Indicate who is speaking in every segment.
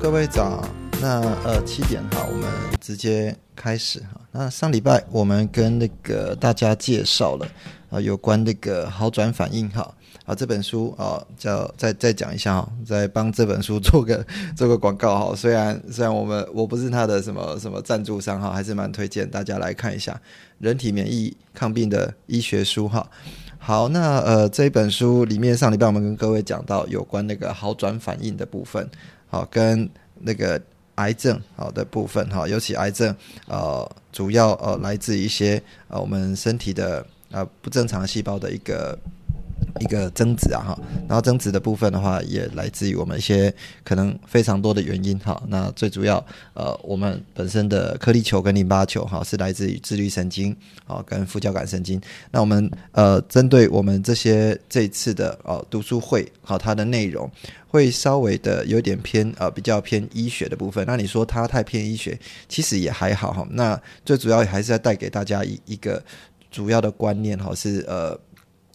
Speaker 1: 各位早。那呃七点哈，我们直接开始哈。那上礼拜我们跟那个大家介绍了啊有关那个好转反应哈啊这本书啊叫再再讲一下哈，再帮这本书 做个做个广告哈。虽然虽然我们我不是他的什么什么赞助商哈，还是蛮推荐大家来看一下人体免疫抗病的医学书哈。好，那呃这一本书里面上礼拜我们跟各位讲到有关那个好转反应的部分，好跟那个。癌症好的部分哈，尤其癌症呃，主要呃来自一些呃我们身体的呃不正常细胞的一个一个增值啊哈，然后增值的部分的话，也来自于我们一些可能非常多的原因哈。那最主要呃，我们本身的颗粒球跟淋巴球哈，是来自于自律神经啊跟副交感神经。那我们呃针对我们这些这一次的呃读书会好，它的内容。会稍微的有点偏呃比较偏医学的部分，那你说它太偏医学，其实也还好哈。那最主要还是要带给大家一一个主要的观念哈，是呃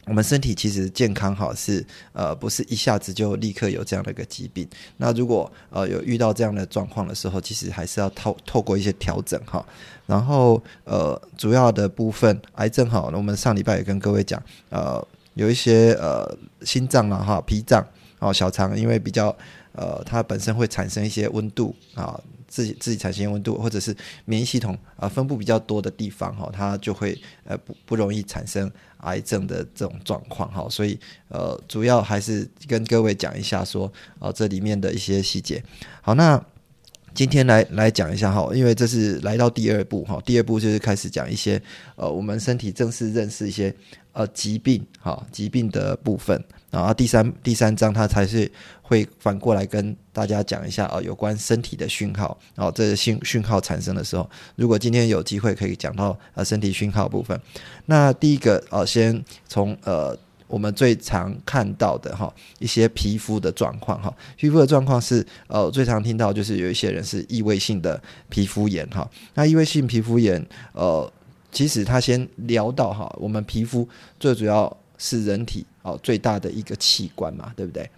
Speaker 1: 我们身体其实健康哈是呃不是一下子就立刻有这样的一个疾病。那如果呃有遇到这样的状况的时候，其实还是要透透过一些调整哈。然后呃主要的部分癌症哈，我们上礼拜也跟各位讲呃有一些呃心脏啊哈脾脏。哦，小肠因为比较，呃，它本身会产生一些温度啊，自己自己产生温度，或者是免疫系统啊分布比较多的地方哈，它就会呃不不容易产生癌症的这种状况哈，所以呃主要还是跟各位讲一下说啊这里面的一些细节。好，那今天来来讲一下哈，因为这是来到第二步哈，第二步就是开始讲一些呃我们身体正式认识一些呃疾病哈疾病的部分。然后第三第三章，它才是会反过来跟大家讲一下啊，有关身体的讯号。然后这讯讯号产生的时候，如果今天有机会可以讲到呃身体讯号部分。那第一个呃，先从呃我们最常看到的哈一些皮肤的状况哈，皮肤的状况是呃最常听到就是有一些人是异位性的皮肤炎哈。那异位性皮肤炎呃，其实他先聊到哈，我们皮肤最主要是人体。哦，最大的一个器官嘛，对不对？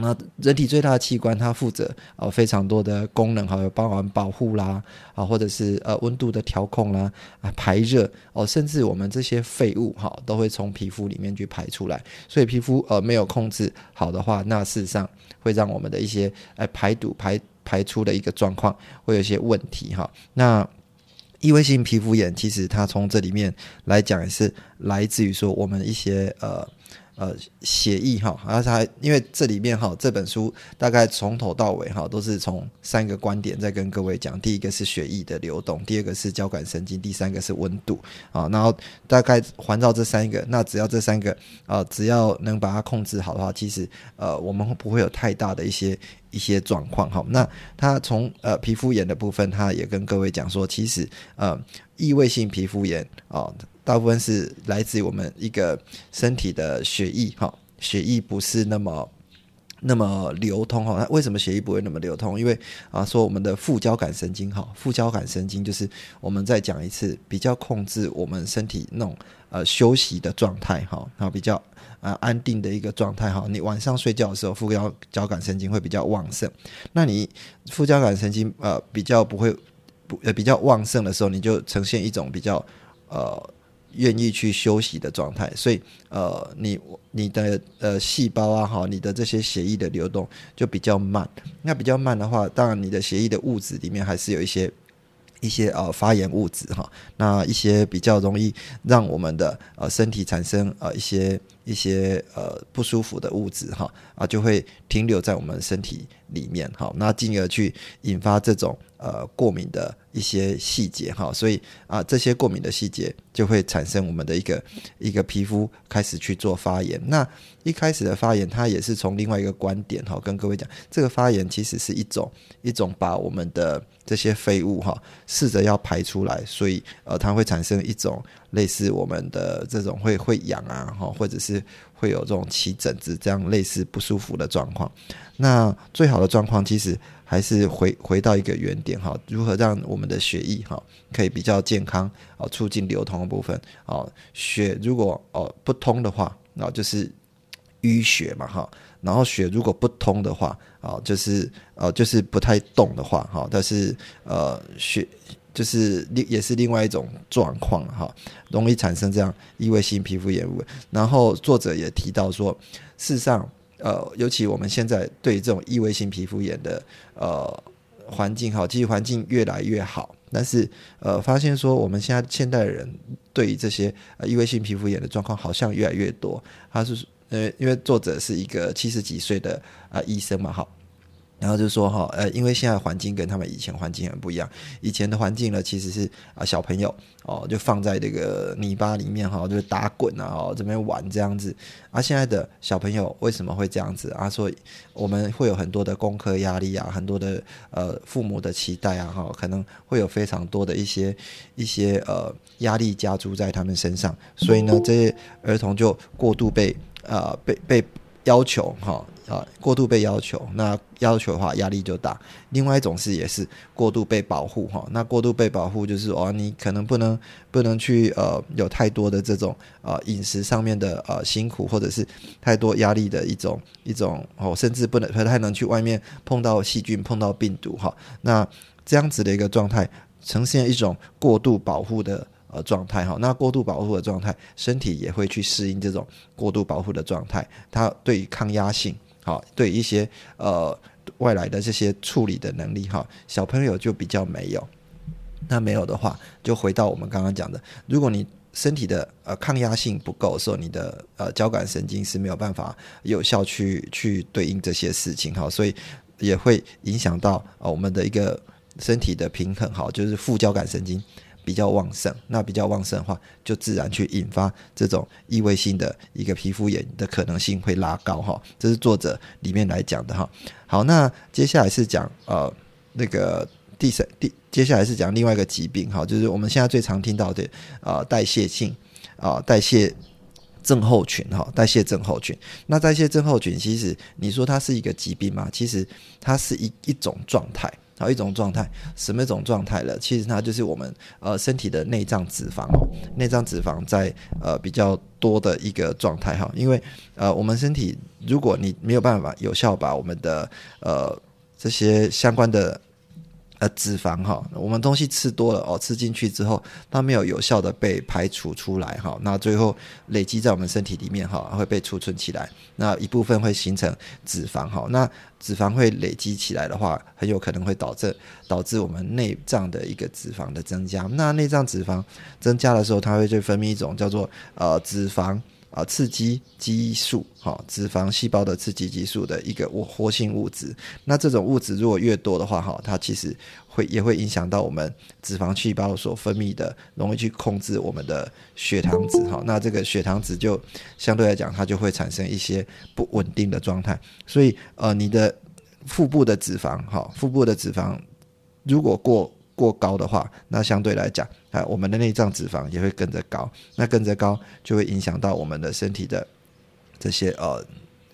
Speaker 1: 那人体最大的器官，它负责呃非常多的功能，还有包含保护啦，啊，或者是呃温度的调控啦，啊排热哦，甚至我们这些废物哈，都会从皮肤里面去排出来。所以皮肤呃没有控制好的话，那事实上会让我们的一些呃排毒排排出的一个状况会有一些问题哈。那异位性皮肤炎，其实它从这里面来讲，也是来自于说我们一些呃。呃，血液哈，而且因为这里面哈，这本书大概从头到尾哈，都是从三个观点在跟各位讲。第一个是血液的流动，第二个是交感神经，第三个是温度啊。然后大概环绕这三个，那只要这三个啊，只要能把它控制好的话，其实呃，我们不会有太大的一些一些状况哈。那他从呃皮肤炎的部分，他也跟各位讲说，其实呃，异位性皮肤炎啊。大部分是来自于我们一个身体的血液，哈，血液不是那么那么流通，哈。那为什么血液不会那么流通？因为啊，说我们的副交感神经，哈，副交感神经就是我们再讲一次，比较控制我们身体那种呃休息的状态，哈，然后比较呃安定的一个状态，哈。你晚上睡觉的时候，副交交感神经会比较旺盛。那你副交感神经呃比较不会不呃比较旺盛的时候，你就呈现一种比较呃。愿意去休息的状态，所以呃，你你的呃细胞啊，哈，你的这些血液的流动就比较慢。那比较慢的话，当然你的血液的物质里面还是有一些一些呃发炎物质哈。那一些比较容易让我们的呃身体产生呃一些一些呃不舒服的物质哈啊，就会停留在我们身体里面哈，那进而去引发这种呃过敏的一些细节哈，所以啊这些过敏的细节就会产生我们的一个一个皮肤开始去做发炎。那一开始的发炎，它也是从另外一个观点哈，跟各位讲，这个发炎其实是一种一种把我们的这些废物哈，试着要排出来，所以呃它会产生一种类似我们的这种会会痒啊哈，或者是会有这种起疹子这样类似不舒服的状况。那最好的状况其实还是回回到一个原点哈，如何让我们的血液哈可以比较健康啊，促进流通的部分啊，血如果哦不通的话，那就是。淤血嘛，哈，然后血如果不通的话，啊，就是呃，就是不太动的话，哈，但是呃，血就是另也是另外一种状况，哈，容易产生这样异位性皮肤炎物。然后作者也提到说，事实上，呃，尤其我们现在对这种异位性皮肤炎的呃环境，哈，其实环境越来越好，但是呃，发现说我们现在现代人对于这些呃异位性皮肤炎的状况好像越来越多，他是。呃，因为作者是一个七十几岁的啊医生嘛，好，然后就说哈，呃，因为现在环境跟他们以前环境很不一样，以前的环境呢其实是啊小朋友哦就放在这个泥巴里面哈，就是打滚啊，哦这边玩这样子，而现在的小朋友为什么会这样子啊？说我们会有很多的功课压力啊，很多的呃父母的期待啊，哈，可能会有非常多的一些一些呃压力加诸在他们身上，所以呢，这些儿童就过度被。呃，被被要求哈啊，过度被要求，那要求的话压力就大。另外一种是也是过度被保护哈，那过度被保护就是哦，你可能不能不能去呃有太多的这种呃饮食上面的呃辛苦，或者是太多压力的一种一种哦，甚至不能不太能去外面碰到细菌碰到病毒哈。那这样子的一个状态，呈现一种过度保护的。呃，状态哈，那过度保护的状态，身体也会去适应这种过度保护的状态。它对于抗压性，好，对一些呃外来的这些处理的能力哈，小朋友就比较没有。那没有的话，就回到我们刚刚讲的，如果你身体的呃抗压性不够的时候，你的呃交感神经是没有办法有效去去对应这些事情哈，所以也会影响到呃我们的一个身体的平衡哈，就是副交感神经。比较旺盛，那比较旺盛的话，就自然去引发这种异位性的一个皮肤炎的可能性会拉高哈。这是作者里面来讲的哈。好，那接下来是讲呃那个第三第接下来是讲另外一个疾病哈，就是我们现在最常听到的啊代谢性啊代谢症候群哈代谢症候群。那代谢症候群其实你说它是一个疾病吗？其实它是一一种状态。然后一种状态，什么一种状态了？其实它就是我们呃身体的内脏脂肪哦，内脏脂肪在呃比较多的一个状态哈。因为呃我们身体如果你没有办法有效把我们的呃这些相关的。呃，脂肪哈，我们东西吃多了哦，吃进去之后，它没有有效的被排除出来哈，那最后累积在我们身体里面哈，会被储存起来，那一部分会形成脂肪哈，那脂肪会累积起来的话，很有可能会导致导致我们内脏的一个脂肪的增加，那内脏脂肪增加的时候，它会就分泌一种叫做呃脂肪。啊，刺激激素，哈，脂肪细胞的刺激激素的一个活活性物质。那这种物质如果越多的话，哈，它其实会也会影响到我们脂肪细胞所分泌的，容易去控制我们的血糖值，哈。那这个血糖值就相对来讲，它就会产生一些不稳定的状态。所以，呃，你的腹部的脂肪，哈，腹部的脂肪如果过。过高的话，那相对来讲，啊，我们的内脏脂肪也会跟着高，那跟着高就会影响到我们的身体的这些呃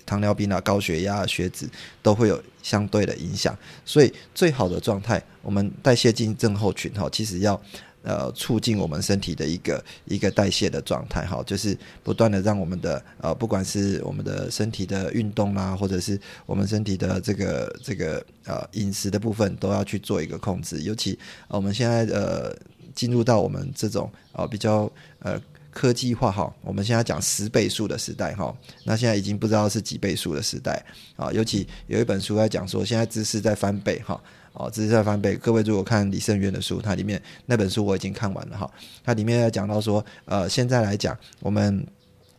Speaker 1: 糖尿病啊、高血压、血脂都会有相对的影响。所以最好的状态，我们代谢性症候群哈，其实要。呃，促进我们身体的一个一个代谢的状态，哈，就是不断的让我们的呃，不管是我们的身体的运动啦，或者是我们身体的这个这个呃饮食的部分，都要去做一个控制。尤其我们现在呃进入到我们这种呃比较呃科技化哈，我们现在讲十倍数的时代哈，那现在已经不知道是几倍数的时代啊。尤其有一本书在讲说，现在知识在翻倍哈。哦，知识在翻倍。各位如果看李胜渊的书，它里面那本书我已经看完了哈。它里面在讲到说，呃，现在来讲，我们。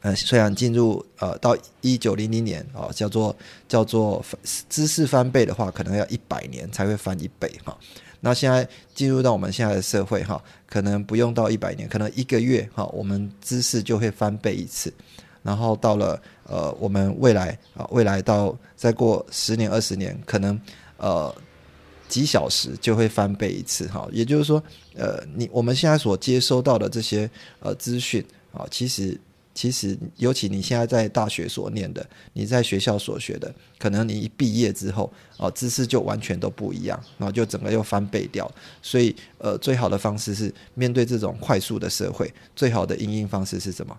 Speaker 1: 呃，虽然进入呃到一九零零年哦，叫做叫做知识翻倍的话，可能要一百年才会翻一倍哈。那现在进入到我们现在的社会哈，可能不用到一百年，可能一个月哈，我们知识就会翻倍一次。然后到了呃，我们未来啊，未来到再过十年二十年，可能呃几小时就会翻倍一次哈。也就是说，呃，你我们现在所接收到的这些呃资讯啊，其实。其实，尤其你现在在大学所念的，你在学校所学的，可能你一毕业之后，哦，知识就完全都不一样，然后就整个又翻倍掉。所以，呃，最好的方式是面对这种快速的社会，最好的应应方式是什么？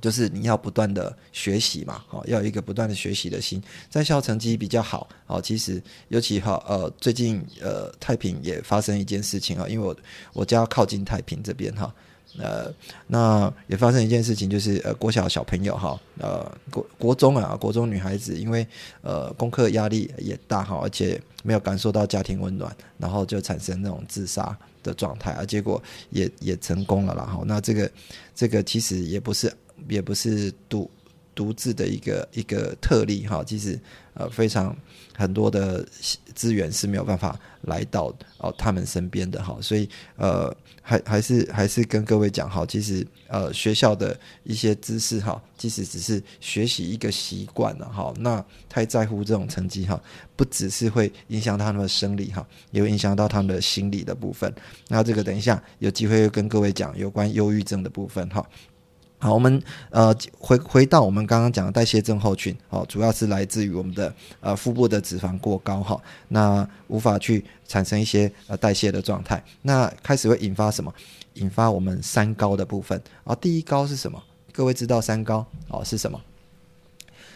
Speaker 1: 就是你要不断的学习嘛，哦，要有一个不断的学习的心。在校成绩比较好，哦，其实尤其哈，呃，最近呃，太平也发生一件事情啊，因为我我家靠近太平这边哈。呃，那也发生一件事情，就是呃，国小小朋友哈，呃，国国中啊，国中女孩子因为呃功课压力也大哈，而且没有感受到家庭温暖，然后就产生那种自杀的状态啊，结果也也成功了啦哈。那这个这个其实也不是也不是独独自的一个一个特例哈，其实呃非常。很多的资源是没有办法来到哦他们身边的哈，所以呃还还是还是跟各位讲哈，其实呃学校的一些知识哈，即使只是学习一个习惯了哈，那太在乎这种成绩哈，不只是会影响他们的生理哈，也会影响到他们的心理的部分。那这个等一下有机会跟各位讲有关忧郁症的部分哈。好，我们呃回回到我们刚刚讲的代谢症候群，哦，主要是来自于我们的呃腹部的脂肪过高哈，那无法去产生一些呃代谢的状态，那开始会引发什么？引发我们三高的部分啊。第一高是什么？各位知道三高哦是什么？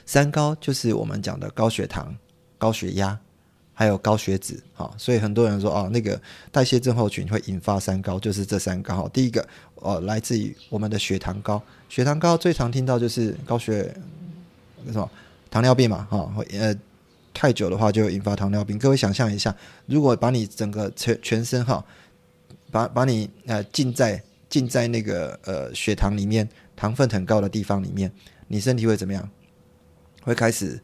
Speaker 1: 三高就是我们讲的高血糖、高血压。还有高血脂，哈，所以很多人说哦，那个代谢症候群会引发三高，就是这三高。第一个，呃，来自于我们的血糖高，血糖高最常听到就是高血什么糖尿病嘛，哈，呃，太久的话就引发糖尿病。各位想象一下，如果把你整个全全身哈，把把你呃浸在浸在那个呃血糖里面，糖分很高的地方里面，你身体会怎么样？会开始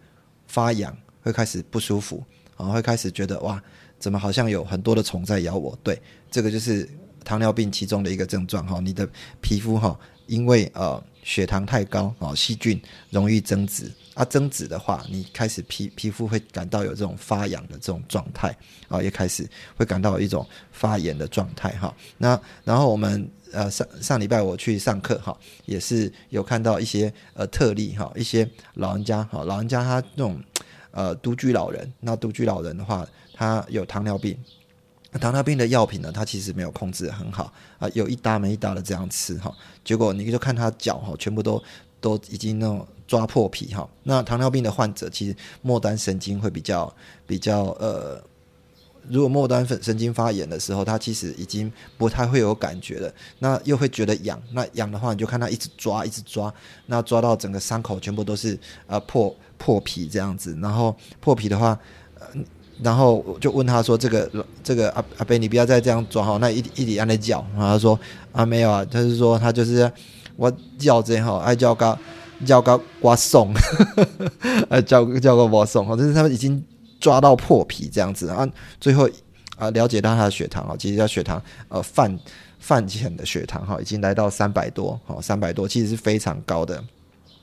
Speaker 1: 发痒，会开始不舒服。然后会开始觉得哇，怎么好像有很多的虫在咬我？对，这个就是糖尿病其中的一个症状哈。你的皮肤哈，因为呃血糖太高啊，细菌容易增殖啊，增殖的话，你开始皮皮肤会感到有这种发痒的这种状态啊，也开始会感到一种发炎的状态哈。那然后我们呃上上礼拜我去上课哈，也是有看到一些呃特例哈，一些老人家哈，老人家他那种。呃，独居老人，那独居老人的话，他有糖尿病，糖尿病的药品呢，他其实没有控制很好啊，有一搭没一搭的这样吃哈，结果你就看他脚哈，全部都都已经那种抓破皮哈。那糖尿病的患者其实末端神经会比较比较呃。如果末端神神经发炎的时候，他其实已经不太会有感觉了，那又会觉得痒，那痒的话你就看他一直抓，一直抓，那抓到整个伤口全部都是呃破破皮这样子，然后破皮的话，呃，然后就问他说：“这个这个阿阿贝，你不要再这样抓哈。”那一一直按在叫，然后他说：“啊没有啊，他是说他就是我叫这哈，爱叫个叫个刮送，呃叫叫个我送哈，但是他们已经。”抓到破皮这样子啊，最后啊了解到他的血糖啊，其实他血糖呃饭饭前的血糖哈，已经来到三百多哈，三百多其实是非常高的。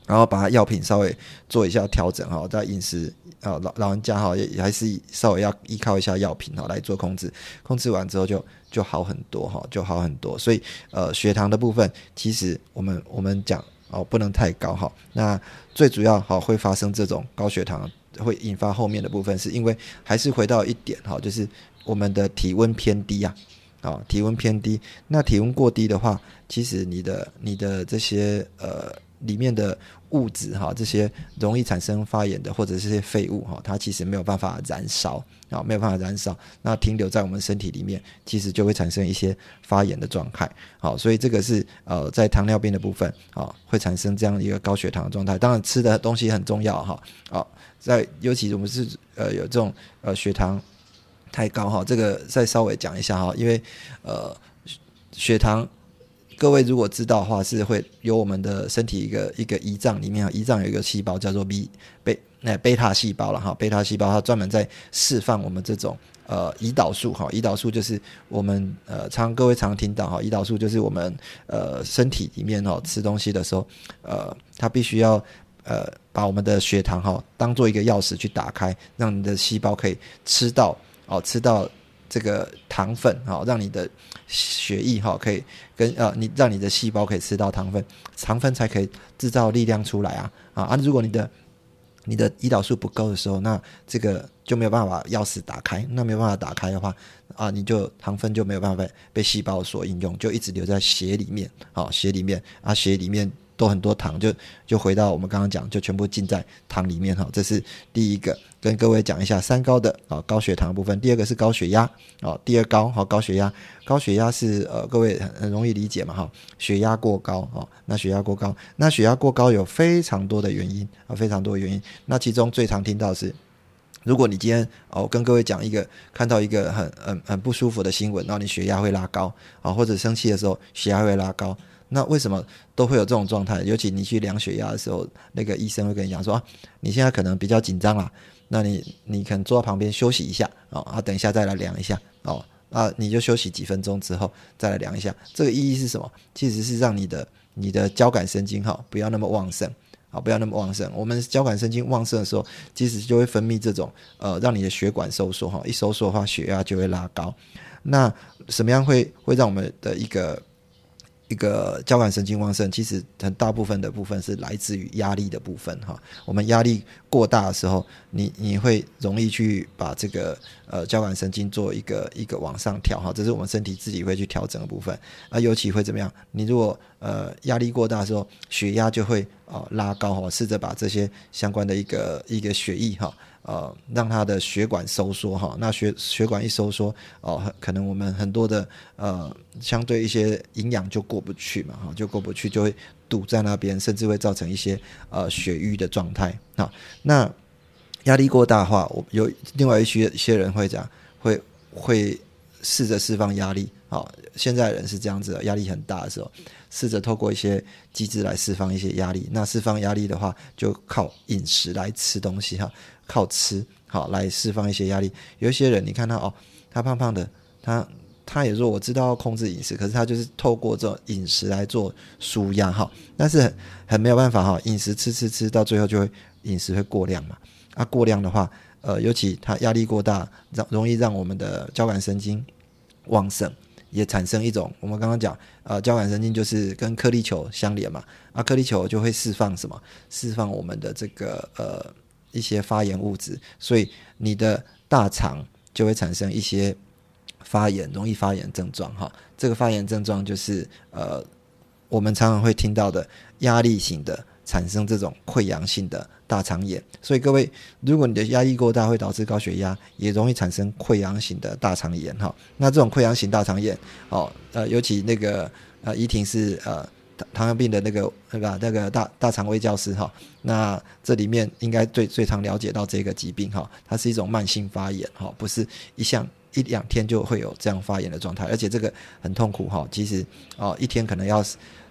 Speaker 1: 然后把他药品稍微做一下调整哈，在饮食啊老老人家哈也还是稍微要依靠一下药品哈来做控制，控制完之后就就好很多哈，就好很多。所以呃血糖的部分，其实我们我们讲哦不能太高哈，那最主要好会发生这种高血糖。会引发后面的部分，是因为还是回到一点哈，就是我们的体温偏低啊，啊，体温偏低。那体温过低的话，其实你的你的这些呃里面的物质哈，这些容易产生发炎的或者这些废物哈，它其实没有办法燃烧啊，没有办法燃烧，那停留在我们身体里面，其实就会产生一些发炎的状态。好，所以这个是呃在糖尿病的部分啊，会产生这样一个高血糖的状态。当然吃的东西很重要哈，啊。在尤其我们是呃有这种呃血糖太高哈，这个再稍微讲一下哈，因为呃血糖各位如果知道的话，是会有我们的身体一个一个胰脏里面啊，胰脏有一个细胞叫做 B 贝那贝塔细胞了哈，贝塔细胞它专门在释放我们这种呃胰岛素哈，胰岛素就是我们呃常各位常听到哈，胰岛素就是我们呃身体里面哦吃东西的时候呃它必须要呃把我们的血糖哈当做一个钥匙去打开，让你的细胞可以吃到哦吃到。这个糖分哈，让你的血液哈可以跟呃你让你的细胞可以吃到糖分，糖分才可以制造力量出来啊啊啊！如果你的你的胰岛素不够的时候，那这个就没有办法钥匙打开，那没有办法打开的话啊，你就糖分就没有办法被被细胞所应用，就一直留在血里面啊血里面啊血里面。都很多糖，就就回到我们刚刚讲，就全部浸在糖里面哈。这是第一个，跟各位讲一下三高的啊，高血糖部分。第二个是高血压啊，第二高哈，高血压，高血压是呃，各位很很容易理解嘛哈，血压过高啊，那血压过高，那血压过高有非常多的原因啊，非常多原因。那其中最常听到是，如果你今天哦跟各位讲一个看到一个很很很不舒服的新闻，然后你血压会拉高啊，或者生气的时候血压会拉高。那为什么都会有这种状态？尤其你去量血压的时候，那个医生会跟你讲说：“你现在可能比较紧张啦，那你你可能坐在旁边休息一下哦，啊，等一下再来量一下哦，啊，你就休息几分钟之后再来量一下。这个意义是什么？其实是让你的你的交感神经哈不要那么旺盛啊，不要那么旺盛。我们交感神经旺盛的时候，其实就会分泌这种呃，让你的血管收缩哈，一收缩的话，血压就会拉高。那什么样会会让我们的一个一个交感神经旺盛，其实很大部分的部分是来自于压力的部分哈。我们压力过大的时候，你你会容易去把这个呃交感神经做一个一个往上调哈，这是我们身体自己会去调整的部分。啊，尤其会怎么样？你如果呃压力过大的时候，血压就会啊拉高哈，试着把这些相关的一个一个血液哈。呃，让它的血管收缩哈，那血血管一收缩哦，可能我们很多的呃，相对一些营养就过不去嘛哈，就过不去，就会堵在那边，甚至会造成一些呃血瘀的状态啊。那压力过大的话，我有另外一些一些人会讲，会会试着释放压力好。现在人是这样子的，压力很大的时候，试着透过一些机制来释放一些压力。那释放压力的话，就靠饮食来吃东西哈。靠吃好来释放一些压力。有一些人，你看他哦，他胖胖的，他他也说我知道控制饮食，可是他就是透过这种饮食来做舒压哈。但是很很没有办法哈，饮食吃吃吃到最后就会饮食会过量嘛。啊，过量的话，呃，尤其他压力过大，让容易让我们的交感神经旺盛，也产生一种我们刚刚讲，呃，交感神经就是跟颗粒球相连嘛。啊，颗粒球就会释放什么？释放我们的这个呃。一些发炎物质，所以你的大肠就会产生一些发炎，容易发炎症状哈。这个发炎症状就是呃，我们常常会听到的压力型的产生这种溃疡性的大肠炎。所以各位，如果你的压力过大，会导致高血压，也容易产生溃疡型的大肠炎哈。那这种溃疡型大肠炎，哦，呃，尤其那个呃，怡婷是呃。糖尿病的那个那个那个大大肠胃教师哈，那这里面应该最最常了解到这个疾病哈，它是一种慢性发炎哈，不是一项一两天就会有这样发炎的状态，而且这个很痛苦哈，其实哦一天可能要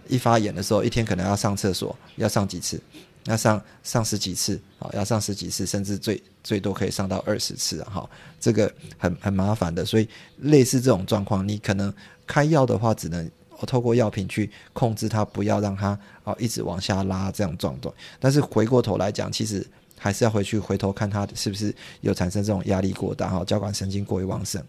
Speaker 1: 一发炎的时候，一天可能要上厕所要上几次，要上上十几次啊，要上十几次，甚至最最多可以上到二十次哈，这个很很麻烦的，所以类似这种状况，你可能开药的话只能。透过药品去控制它，不要让它啊一直往下拉这样状况。但是回过头来讲，其实还是要回去回头看它是不是有产生这种压力过大哈，交感神经过于旺盛。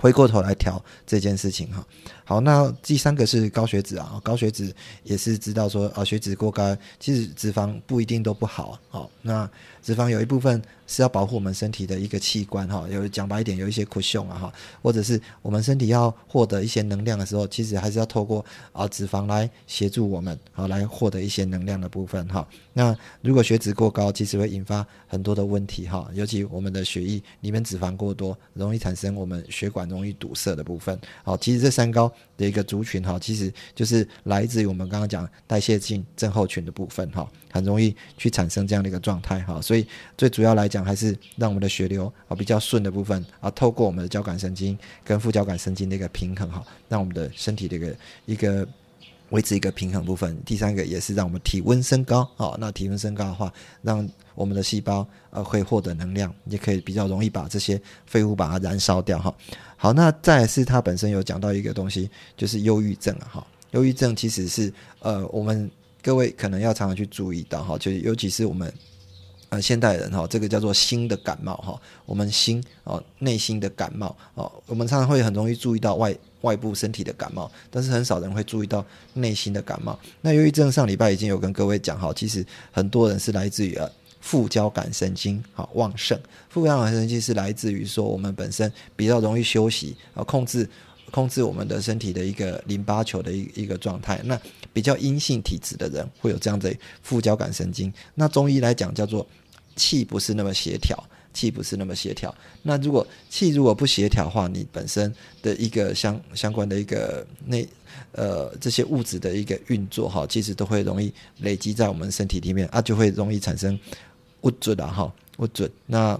Speaker 1: 回过头来调这件事情哈。好，那第三个是高血脂啊，高血脂也是知道说啊，血脂过高，其实脂肪不一定都不好好，那脂肪有一部分。是要保护我们身体的一个器官哈，有讲白一点，有一些苦胸啊哈，或者是我们身体要获得一些能量的时候，其实还是要透过啊脂肪来协助我们啊来获得一些能量的部分哈。那如果血脂过高，其实会引发很多的问题哈，尤其我们的血液里面脂肪过多，容易产生我们血管容易堵塞的部分。好，其实这三高的一个族群哈，其实就是来自于我们刚刚讲代谢性症候群的部分哈。很容易去产生这样的一个状态哈，所以最主要来讲还是让我们的血流啊比较顺的部分啊，透过我们的交感神经跟副交感神经的一个平衡哈，让我们的身体的一个一个维持一个平衡部分。第三个也是让我们体温升高啊。那体温升高的话，让我们的细胞呃会获得能量，也可以比较容易把这些废物把它燃烧掉哈。好，那再是它本身有讲到一个东西，就是忧郁症啊哈。忧郁症其实是呃我们各位可能要常常去注意到哈，就是尤其是我们。呃，现代人哈，这个叫做心的感冒哈，我们心哦，内心的感冒哦，我们常常会很容易注意到外外部身体的感冒，但是很少人会注意到内心的感冒。那忧郁症上礼拜已经有跟各位讲哈，其实很多人是来自于呃副交感神经好旺盛，副交感神经是来自于说我们本身比较容易休息啊，控制。控制我们的身体的一个淋巴球的一一个状态，那比较阴性体质的人会有这样的副交感神经。那中医来讲叫做气不是那么协调，气不是那么协调。那如果气如果不协调的话，你本身的一个相相关的一个内呃这些物质的一个运作哈，其实都会容易累积在我们身体里面啊，就会容易产生不准啊哈不准。那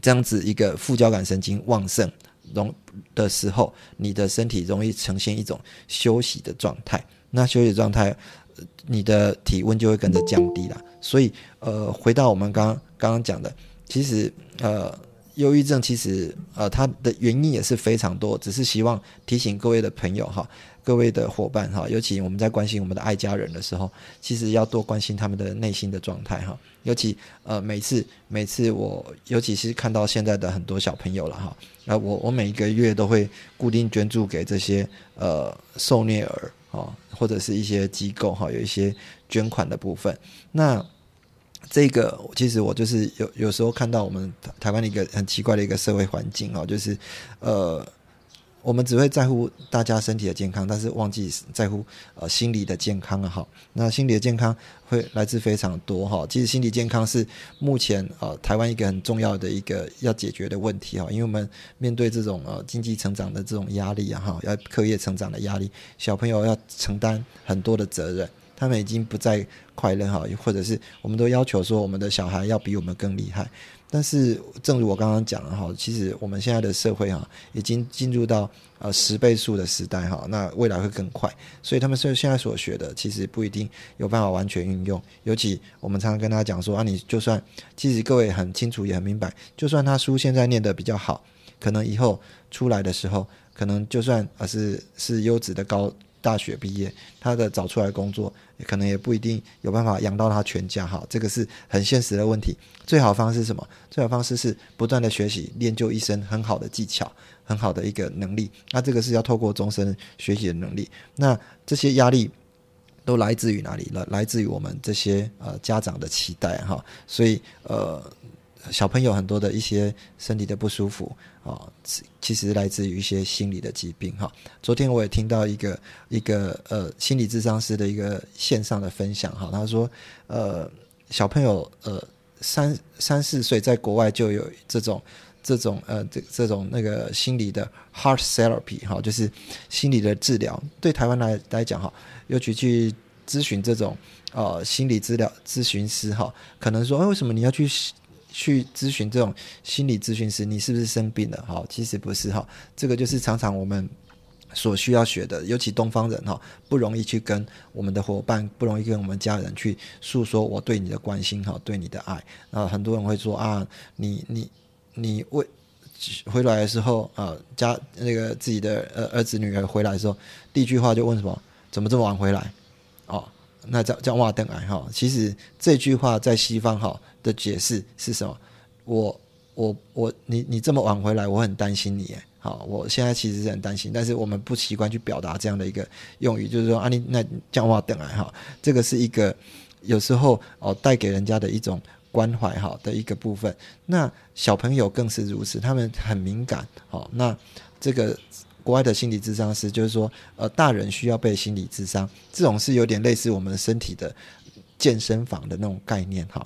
Speaker 1: 这样子一个副交感神经旺盛。容的时候，你的身体容易呈现一种休息的状态。那休息状态，你的体温就会跟着降低了。所以，呃，回到我们刚刚刚讲的，其实，呃，忧郁症其实，呃，它的原因也是非常多。只是希望提醒各位的朋友哈。各位的伙伴哈，尤其我们在关心我们的爱家人的时候，其实要多关心他们的内心的状态哈。尤其呃，每次每次我，尤其是看到现在的很多小朋友了哈，那我我每一个月都会固定捐助给这些呃受虐儿啊，或者是一些机构哈，有一些捐款的部分。那这个其实我就是有有时候看到我们台湾的一个很奇怪的一个社会环境啊，就是呃。我们只会在乎大家身体的健康，但是忘记在乎呃心理的健康啊！哈，那心理的健康会来自非常多哈。其实心理健康是目前呃台湾一个很重要的一个要解决的问题哈，因为我们面对这种呃经济成长的这种压力啊哈，要课业成长的压力，小朋友要承担很多的责任，他们已经不再快乐哈，或者是我们都要求说我们的小孩要比我们更厉害。但是，正如我刚刚讲的哈，其实我们现在的社会哈，已经进入到呃十倍数的时代哈，那未来会更快，所以他们现现在所学的，其实不一定有办法完全运用。尤其我们常常跟他讲说啊，你就算其实各位很清楚也很明白，就算他书现在念得比较好，可能以后出来的时候，可能就算啊是是优质的高。大学毕业，他的找出来工作，可能也不一定有办法养到他全家哈，这个是很现实的问题。最好方式是什么？最好方式是不断的学习，练就一身很好的技巧，很好的一个能力。那这个是要透过终身学习的能力。那这些压力都来自于哪里？来来自于我们这些呃家长的期待哈。所以呃。小朋友很多的一些身体的不舒服啊，其实来自于一些心理的疾病哈。昨天我也听到一个一个呃心理智商师的一个线上的分享哈，他说呃小朋友呃三三四岁在国外就有这种这种呃这这种那个心理的 heart therapy 哈，就是心理的治疗。对台湾来来讲哈，尤其去咨询这种呃心理治疗咨询师哈，可能说哎为什么你要去？去咨询这种心理咨询师，你是不是生病了？哈，其实不是哈，这个就是常常我们所需要学的，尤其东方人哈，不容易去跟我们的伙伴，不容易跟我们家人去诉说我对你的关心哈，对你的爱。啊，很多人会说啊，你你你为回来的时候啊，家那个自己的呃儿子女儿回来的时候，第一句话就问什么？怎么这么晚回来？哦，那叫叫哇登来哈。其实这句话在西方哈。的解释是什么？我我我，你你这么晚回来，我很担心你。好，我现在其实是很担心，但是我们不习惯去表达这样的一个用语，就是说啊，你那讲话等来哈，这个是一个有时候哦带给人家的一种关怀哈的一个部分。那小朋友更是如此，他们很敏感。好，那这个国外的心理智商师就是说，呃，大人需要被心理智商，这种是有点类似我们身体的健身房的那种概念哈。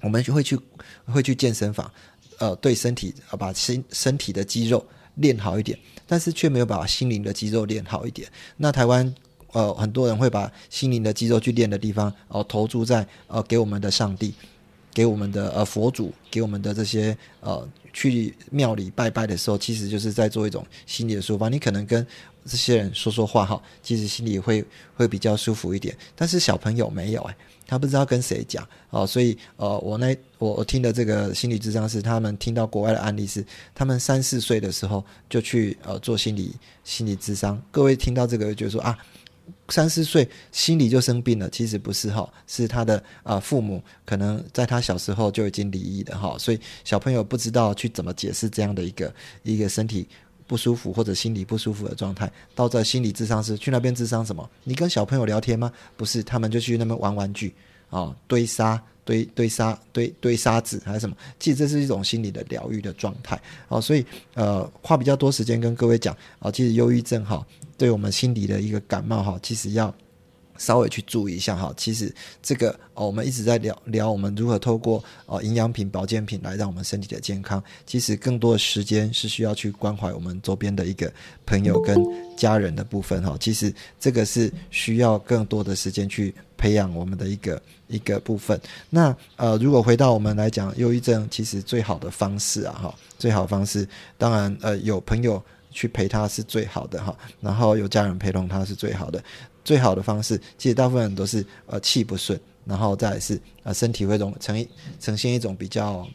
Speaker 1: 我们就会去会去健身房，呃，对身体啊，把身身体的肌肉练好一点，但是却没有把心灵的肌肉练好一点。那台湾呃，很多人会把心灵的肌肉去练的地方，哦，投注在呃，给我们的上帝，给我们的呃佛祖，给我们的这些呃，去庙里拜拜的时候，其实就是在做一种心理的抒发。你可能跟这些人说说话哈，其实心里会会比较舒服一点。但是小朋友没有哎，他不知道跟谁讲哦，所以呃，我那我我听的这个心理智商是他们听到国外的案例是，他们三四岁的时候就去呃做心理心理智商。各位听到这个就说啊。三四岁心理就生病了，其实不是哈，是他的啊父母可能在他小时候就已经离异的哈，所以小朋友不知道去怎么解释这样的一个一个身体不舒服或者心理不舒服的状态。到这心理智商是去那边智商什么？你跟小朋友聊天吗？不是，他们就去那边玩玩具啊，堆沙堆堆沙堆堆沙子还是什么？其实这是一种心理的疗愈的状态哦，所以呃花比较多时间跟各位讲啊，其实忧郁症哈。对我们心理的一个感冒哈，其实要稍微去注意一下哈。其实这个哦，我们一直在聊聊我们如何透过哦营养品、保健品来让我们身体的健康。其实更多的时间是需要去关怀我们周边的一个朋友跟家人的部分哈。其实这个是需要更多的时间去培养我们的一个一个部分。那呃，如果回到我们来讲忧郁症，其实最好的方式啊哈，最好方式当然呃有朋友。去陪他是最好的哈，然后有家人陪同他是最好的，最好的方式其实大部分人都是呃气不顺，然后再是呃身体会呈呈现一种比较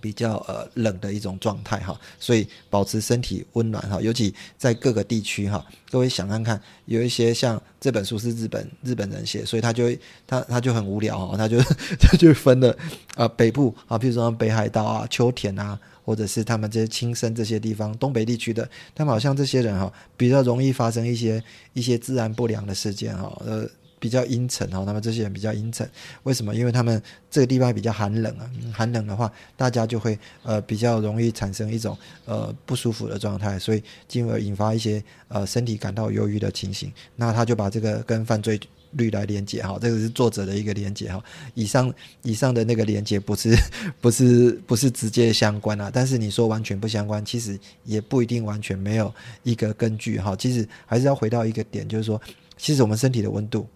Speaker 1: 比较呃冷的一种状态哈，所以保持身体温暖哈，尤其在各个地区哈，各位想看看有一些像这本书是日本日本人写，所以他就他他就很无聊哈，他就 他就分了啊北部啊，比如说北海道啊秋田啊。或者是他们这些亲生这些地方，东北地区的，他们好像这些人哈，比较容易发生一些一些自然不良的事件哈，呃，比较阴沉哈，他们这些人比较阴沉，为什么？因为他们这个地方比较寒冷啊，寒冷的话，大家就会呃比较容易产生一种呃不舒服的状态，所以进而引发一些呃身体感到忧郁的情形，那他就把这个跟犯罪。率来连接哈，这个是作者的一个连接哈。以上以上的那个连接不是不是不是直接相关啊，但是你说完全不相关，其实也不一定完全没有一个根据哈。其实还是要回到一个点，就是说，其实我们身体的温度，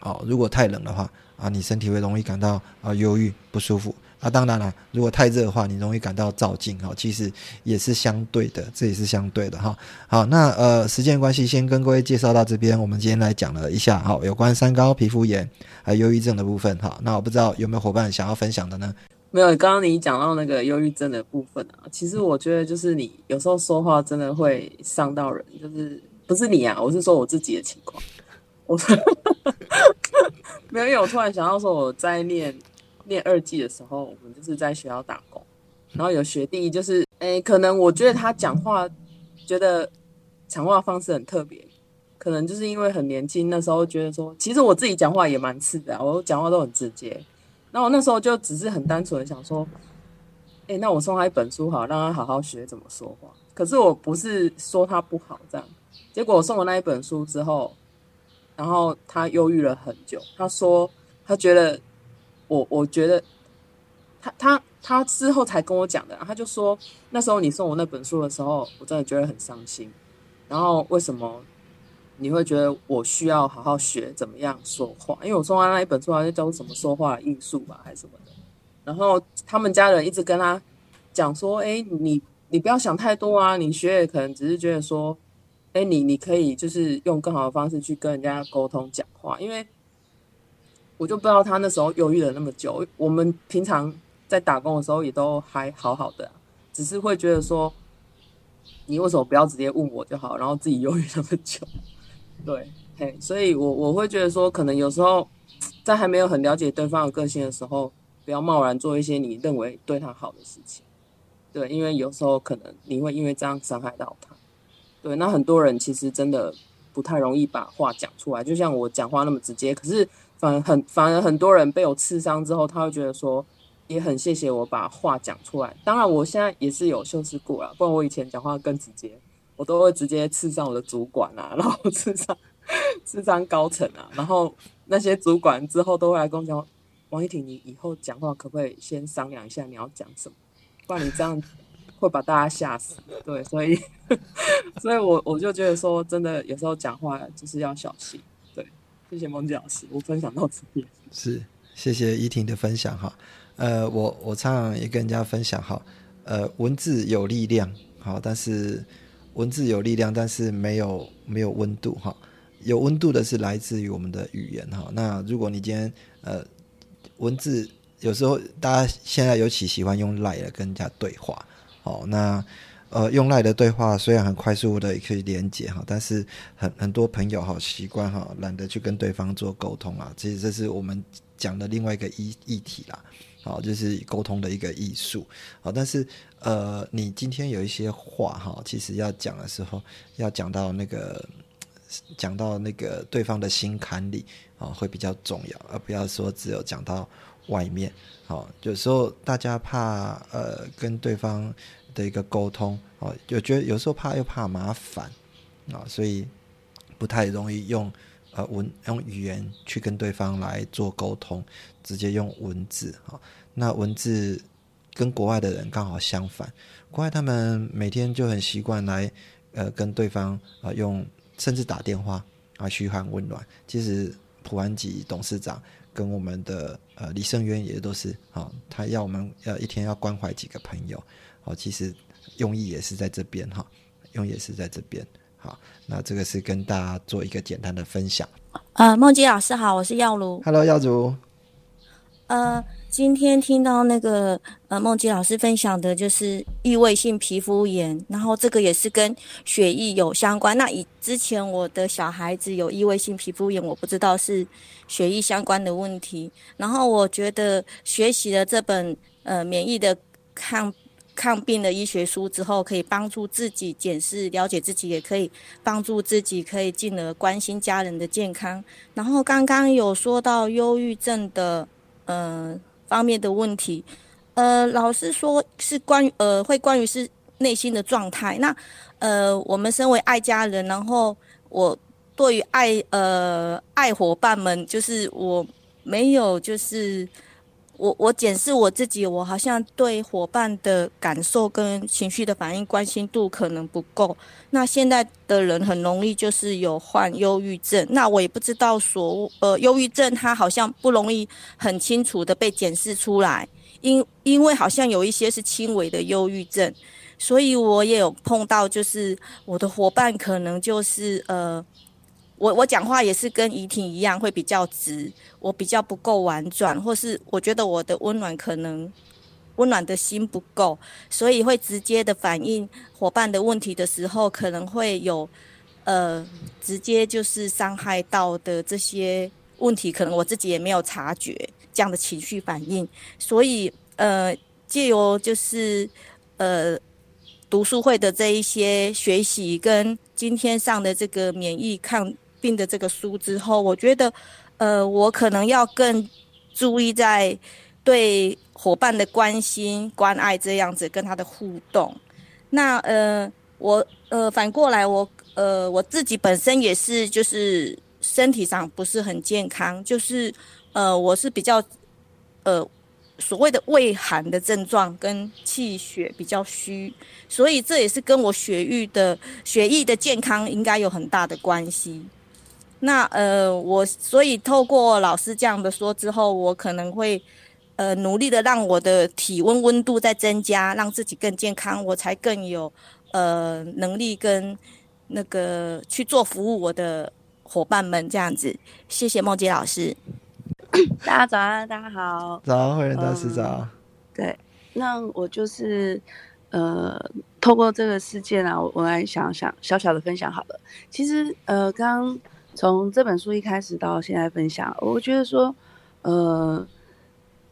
Speaker 1: 哦，如果太冷的话啊，你身体会容易感到啊忧郁不舒服。啊当然了，如果太热的话，你容易感到燥劲哈，其实也是相对的，这也是相对的哈。好，那呃，时间关系，先跟各位介绍到这边。我们今天来讲了一下哈，有关三高、皮肤炎还有忧郁症的部分哈。那我不知道有没有伙伴想要分享的呢？
Speaker 2: 没有，刚刚你讲到那个忧郁症的部分啊，其实我觉得就是你有时候说话真的会伤到人，就是不是你啊，我是说我自己的情况。我 没有，因为我突然想到说我在念。念二季的时候，我们就是在学校打工，然后有学弟就是，哎，可能我觉得他讲话，觉得讲话方式很特别，可能就是因为很年轻，那时候觉得说，其实我自己讲话也蛮刺的，我讲话都很直接，那我那时候就只是很单纯的想说，哎，那我送他一本书好，让他好好学怎么说话。可是我不是说他不好这样，结果我送了那一本书之后，然后他忧郁了很久，他说他觉得。我我觉得，他他他之后才跟我讲的，他就说那时候你送我那本书的时候，我真的觉得很伤心。然后为什么你会觉得我需要好好学怎么样说话？因为我送他那一本书好像教怎么说话的艺术吧，还是什么的。然后他们家人一直跟他讲说：“哎，你你不要想太多啊，你学也可能只是觉得说，哎，你你可以就是用更好的方式去跟人家沟通讲话，因为。”我就不知道他那时候犹豫了那么久。我们平常在打工的时候也都还好好的，只是会觉得说，你为什么不要直接问我就好，然后自己犹豫那么久？对，嘿，所以我我会觉得说，可能有时候在还没有很了解对方的个性的时候，不要贸然做一些你认为对他好的事情。对，因为有时候可能你会因为这样伤害到他。对，那很多人其实真的不太容易把话讲出来，就像我讲话那么直接，可是。反很反而很多人被我刺伤之后，他会觉得说也很谢谢我把话讲出来。当然，我现在也是有修饰过了，不然我以前讲话更直接，我都会直接刺伤我的主管啊，然后刺伤刺伤高层啊，然后那些主管之后都会来跟我讲：王一婷，你以后讲话可不可以先商量一下你要讲什么？不然你这样会把大家吓死。对，所以 所以我我就觉得说，真的有时候讲话就是要小心。谢谢孟杰老师，我分享到此。
Speaker 1: 是，谢谢依婷的分享哈。呃，我我常常也跟人家分享哈。呃，文字有力量，好，但是文字有力量，但是没有没有温度哈。有温度的是来自于我们的语言哈。那如果你今天呃文字有时候大家现在尤其喜欢用赖来跟人家对话，哦，那呃用赖的对话虽然很快速的也可以连接哈，但是很很多朋友哈习惯哈懒得去跟对方做沟通啊。其实这是我们讲的另外一个议议题啦，好，就是沟通的一个艺术，好，但是呃你今天有一些话哈，其实要讲的时候要讲到那个。讲到那个对方的心坎里啊，会比较重要，而不要说只有讲到外面。好，有时候大家怕呃跟对方的一个沟通哦，就觉得有时候怕又怕麻烦啊，所以不太容易用呃文用语言去跟对方来做沟通，直接用文字啊。那文字跟国外的人刚好相反，国外他们每天就很习惯来呃跟对方啊用。甚至打电话啊嘘寒问暖，其实普安吉董事长跟我们的呃李胜渊也都是啊，他要我们要一天要关怀几个朋友，哦，其实用意也是在这边哈，用意也是在这边。好，那这个是跟大家做一个简单的分享。
Speaker 3: 呃，梦吉老师好，我是耀如。
Speaker 1: Hello，耀如。
Speaker 3: 呃。今天听到那个呃梦吉老师分享的，就是异位性皮肤炎，然后这个也是跟血液有相关。那以之前我的小孩子有异位性皮肤炎，我不知道是血液相关的问题。然后我觉得学习了这本呃免疫的抗抗病的医学书之后，可以帮助自己检视、了解自己，也可以帮助自己可以进而关心家人的健康。然后刚刚有说到忧郁症的呃。方面的问题，呃，老师说是关于呃，会关于是内心的状态。那呃，我们身为爱家人，然后我对于爱呃爱伙伴们，就是我没有就是。我我检视我自己，我好像对伙伴的感受跟情绪的反应关心度可能不够。那现在的人很容易就是有患忧郁症，那我也不知道所，呃，忧郁症它好像不容易很清楚的被检视出来，因因为好像有一些是轻微的忧郁症，所以我也有碰到，就是我的伙伴可能就是呃。我我讲话也是跟怡婷一样，会比较直，我比较不够婉转，或是我觉得我的温暖可能温暖的心不够，所以会直接的反映伙伴的问题的时候，可能会有呃直接就是伤害到的这些问题，可能我自己也没有察觉这样的情绪反应，所以呃借由就是呃读书会的这一些学习跟今天上的这个免疫抗。病的这个书之后，我觉得，呃，我可能要更注意在对伙伴的关心、关爱这样子跟他的互动。那呃，我呃反过来，我呃我自己本身也是，就是身体上不是很健康，就是呃我是比较呃所谓的胃寒的症状跟气血比较虚，所以这也是跟我血液的血液的健康应该有很大的关系。那呃，我所以透过老师这样的说之后，我可能会呃努力的让我的体温温度在增加，让自己更健康，我才更有呃能力跟那个去做服务我的伙伴们这样子。谢谢梦洁老师。
Speaker 4: 大家早安，大家好。
Speaker 1: 早，慧仁大师早。
Speaker 4: 对，那我就是呃透过这个事件啊，我我来想想小小的分享好了。其实呃刚。从这本书一开始到现在分享，我觉得说，呃，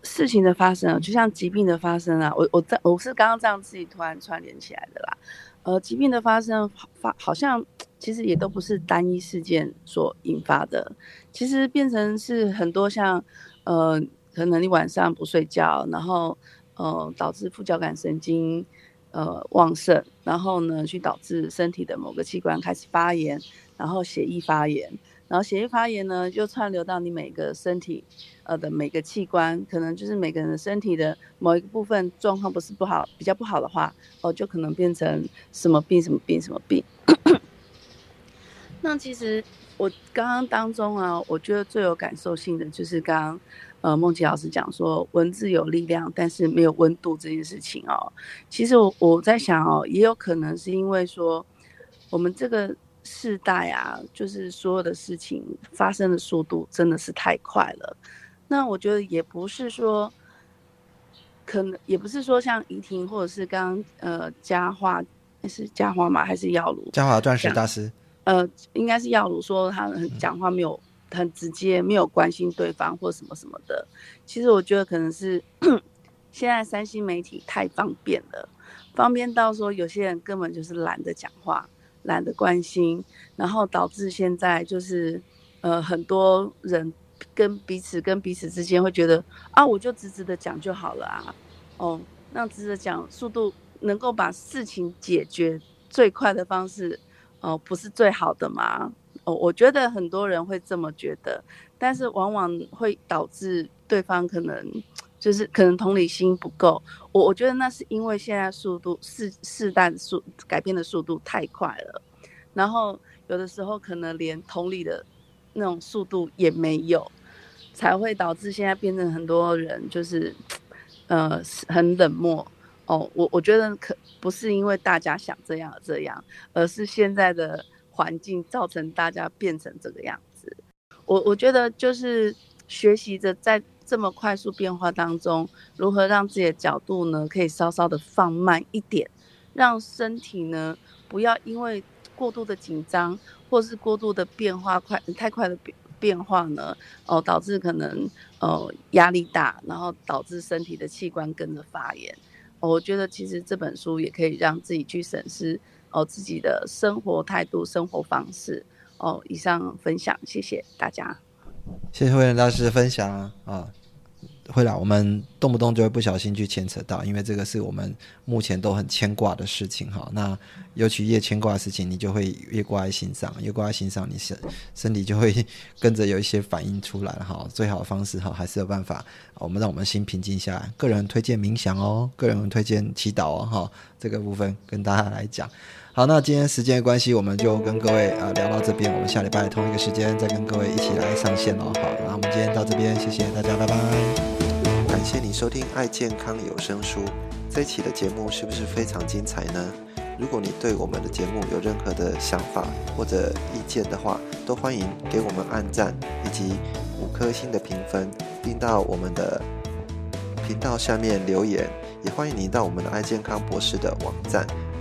Speaker 4: 事情的发生就像疾病的发生啊，我我在我是刚刚这样自己突然串联起来的啦。呃，疾病的发生发好像其实也都不是单一事件所引发的，其实变成是很多像呃，可能你晚上不睡觉，然后呃导致副交感神经呃旺盛，然后呢去导致身体的某个器官开始发炎。然后血液发炎，然后血液发炎呢，就串流到你每个身体，呃的每个器官，可能就是每个人的身体的某一个部分状况不是不好，比较不好的话，哦，就可能变成什么病什么病什么病。那其实我刚刚当中啊，我觉得最有感受性的就是刚刚呃梦琪老师讲说文字有力量，但是没有温度这件事情哦。其实我我在想哦，也有可能是因为说。我们这个世代啊，就是所有的事情发生的速度真的是太快了。那我觉得也不是说，可能也不是说像怡婷或者是刚刚呃嘉华是嘉华吗？还是耀鲁？
Speaker 1: 嘉华钻石大师。
Speaker 4: 呃，应该是耀鲁说他很讲话没有很直接，没有关心对方或什么什么的。其实我觉得可能是 现在三星媒体太方便了，方便到说有些人根本就是懒得讲话，懒得关心，然后导致现在就是呃很多人跟彼此跟彼此之间会觉得啊，我就直直的讲就好了啊，哦，那直着讲速度能够把事情解决最快的方式。哦，不是最好的吗？哦，我觉得很多人会这么觉得，但是往往会导致对方可能就是可能同理心不够。我我觉得那是因为现在速度世世代速改变的速度太快了，然后有的时候可能连同理的那种速度也没有，才会导致现在变成很多人就是呃很冷漠。哦，我我觉得可不是因为大家想这样这样，而是现在的环境造成大家变成这个样子。我我觉得就是学习着在这么快速变化当中，如何让自己的角度呢可以稍稍的放慢一点，让身体呢不要因为过度的紧张或是过度的变化快太快的变变化呢，哦导致可能呃压力大，然后导致身体的器官跟着发炎。我觉得其实这本书也可以让自己去审视哦自己的生活态度、生活方式哦。以上分享，谢谢大家。
Speaker 1: 谢谢慧仁大师的分享啊。会啦，我们动不动就会不小心去牵扯到，因为这个是我们目前都很牵挂的事情哈。那尤其越牵挂的事情，你就会越挂在心上，越挂在心上，你身身体就会跟着有一些反应出来哈。最好的方式哈，还是有办法，我们让我们心平静下来。个人推荐冥想哦，个人推荐祈祷哦哈。这个部分跟大家来讲。好，那今天时间关系，我们就跟各位啊聊到这边，我们下礼拜同一个时间再跟各位一起来上线哦。好，那我们今天到这边，谢谢大家，拜拜。感谢你收听《爱健康有声书》这一期的节目，是不是非常精彩呢？如果你对我们的节目有任何的想法或者意见的话，都欢迎给我们按赞以及五颗星的评分，并到我们的频道下面留言。也欢迎您到我们的爱健康博士的网站